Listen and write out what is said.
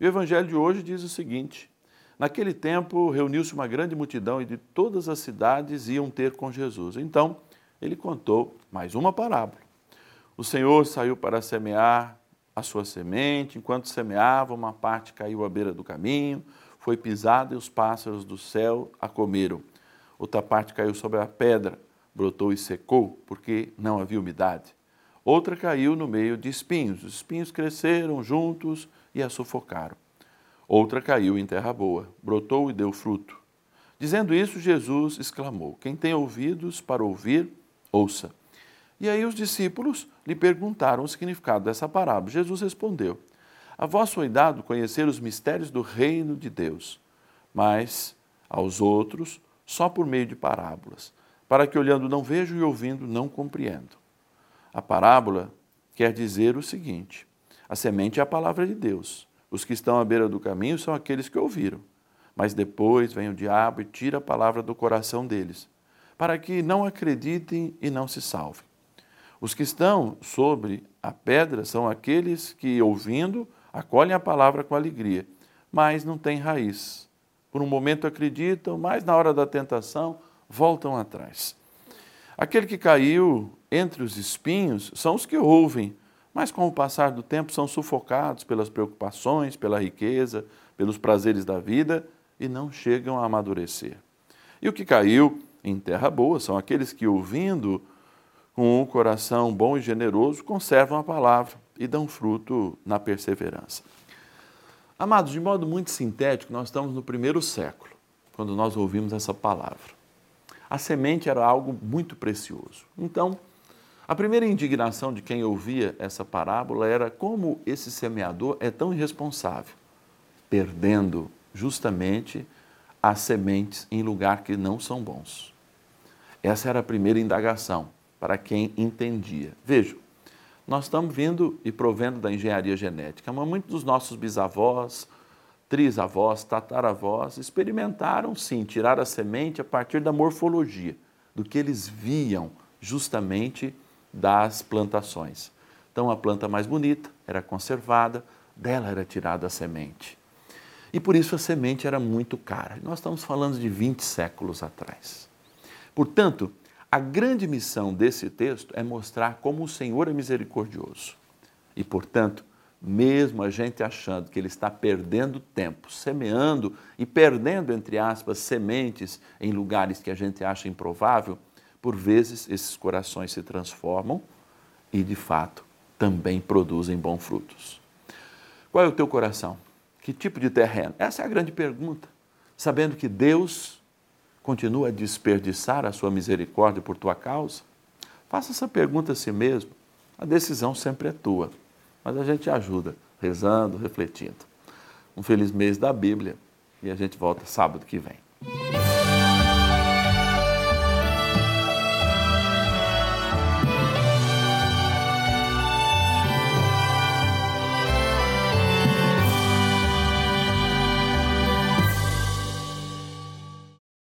o evangelho de hoje diz o seguinte: Naquele tempo reuniu-se uma grande multidão e de todas as cidades iam ter com Jesus. Então, ele contou mais uma parábola. O Senhor saiu para semear a sua semente, enquanto semeava, uma parte caiu à beira do caminho, foi pisada e os pássaros do céu a comeram. Outra parte caiu sobre a pedra, brotou e secou, porque não havia umidade. Outra caiu no meio de espinhos. Os espinhos cresceram juntos e a sufocaram. Outra caiu em terra boa, brotou e deu fruto. Dizendo isso, Jesus exclamou: Quem tem ouvidos para ouvir, ouça. E aí os discípulos lhe perguntaram o significado dessa parábola. Jesus respondeu: A vós foi dado conhecer os mistérios do reino de Deus, mas aos outros só por meio de parábolas, para que olhando não vejam e ouvindo não compreendam. A parábola quer dizer o seguinte: a semente é a palavra de Deus. Os que estão à beira do caminho são aqueles que ouviram. Mas depois vem o diabo e tira a palavra do coração deles, para que não acreditem e não se salvem. Os que estão sobre a pedra são aqueles que, ouvindo, acolhem a palavra com alegria, mas não têm raiz. Por um momento acreditam, mas na hora da tentação voltam atrás. Aquele que caiu entre os espinhos são os que ouvem, mas com o passar do tempo são sufocados pelas preocupações, pela riqueza, pelos prazeres da vida e não chegam a amadurecer. E o que caiu em terra boa são aqueles que, ouvindo com um coração bom e generoso, conservam a palavra e dão fruto na perseverança. Amados, de modo muito sintético, nós estamos no primeiro século, quando nós ouvimos essa palavra. A semente era algo muito precioso. Então, a primeira indignação de quem ouvia essa parábola era como esse semeador é tão irresponsável, perdendo justamente as sementes em lugar que não são bons. Essa era a primeira indagação para quem entendia. Veja, nós estamos vindo e provendo da engenharia genética, mas muitos dos nossos bisavós, trisavós, tataravós experimentaram sim tirar a semente a partir da morfologia, do que eles viam justamente das plantações. Então, a planta mais bonita era conservada, dela era tirada a semente. E por isso a semente era muito cara. Nós estamos falando de 20 séculos atrás. Portanto, a grande missão desse texto é mostrar como o Senhor é misericordioso. E, portanto, mesmo a gente achando que ele está perdendo tempo, semeando e perdendo, entre aspas, sementes em lugares que a gente acha improvável, por vezes esses corações se transformam e, de fato, também produzem bons frutos. Qual é o teu coração? Que tipo de terreno? Essa é a grande pergunta. Sabendo que Deus continua a desperdiçar a sua misericórdia por tua causa? Faça essa pergunta a si mesmo. A decisão sempre é tua, mas a gente ajuda, rezando, refletindo. Um feliz mês da Bíblia e a gente volta sábado que vem.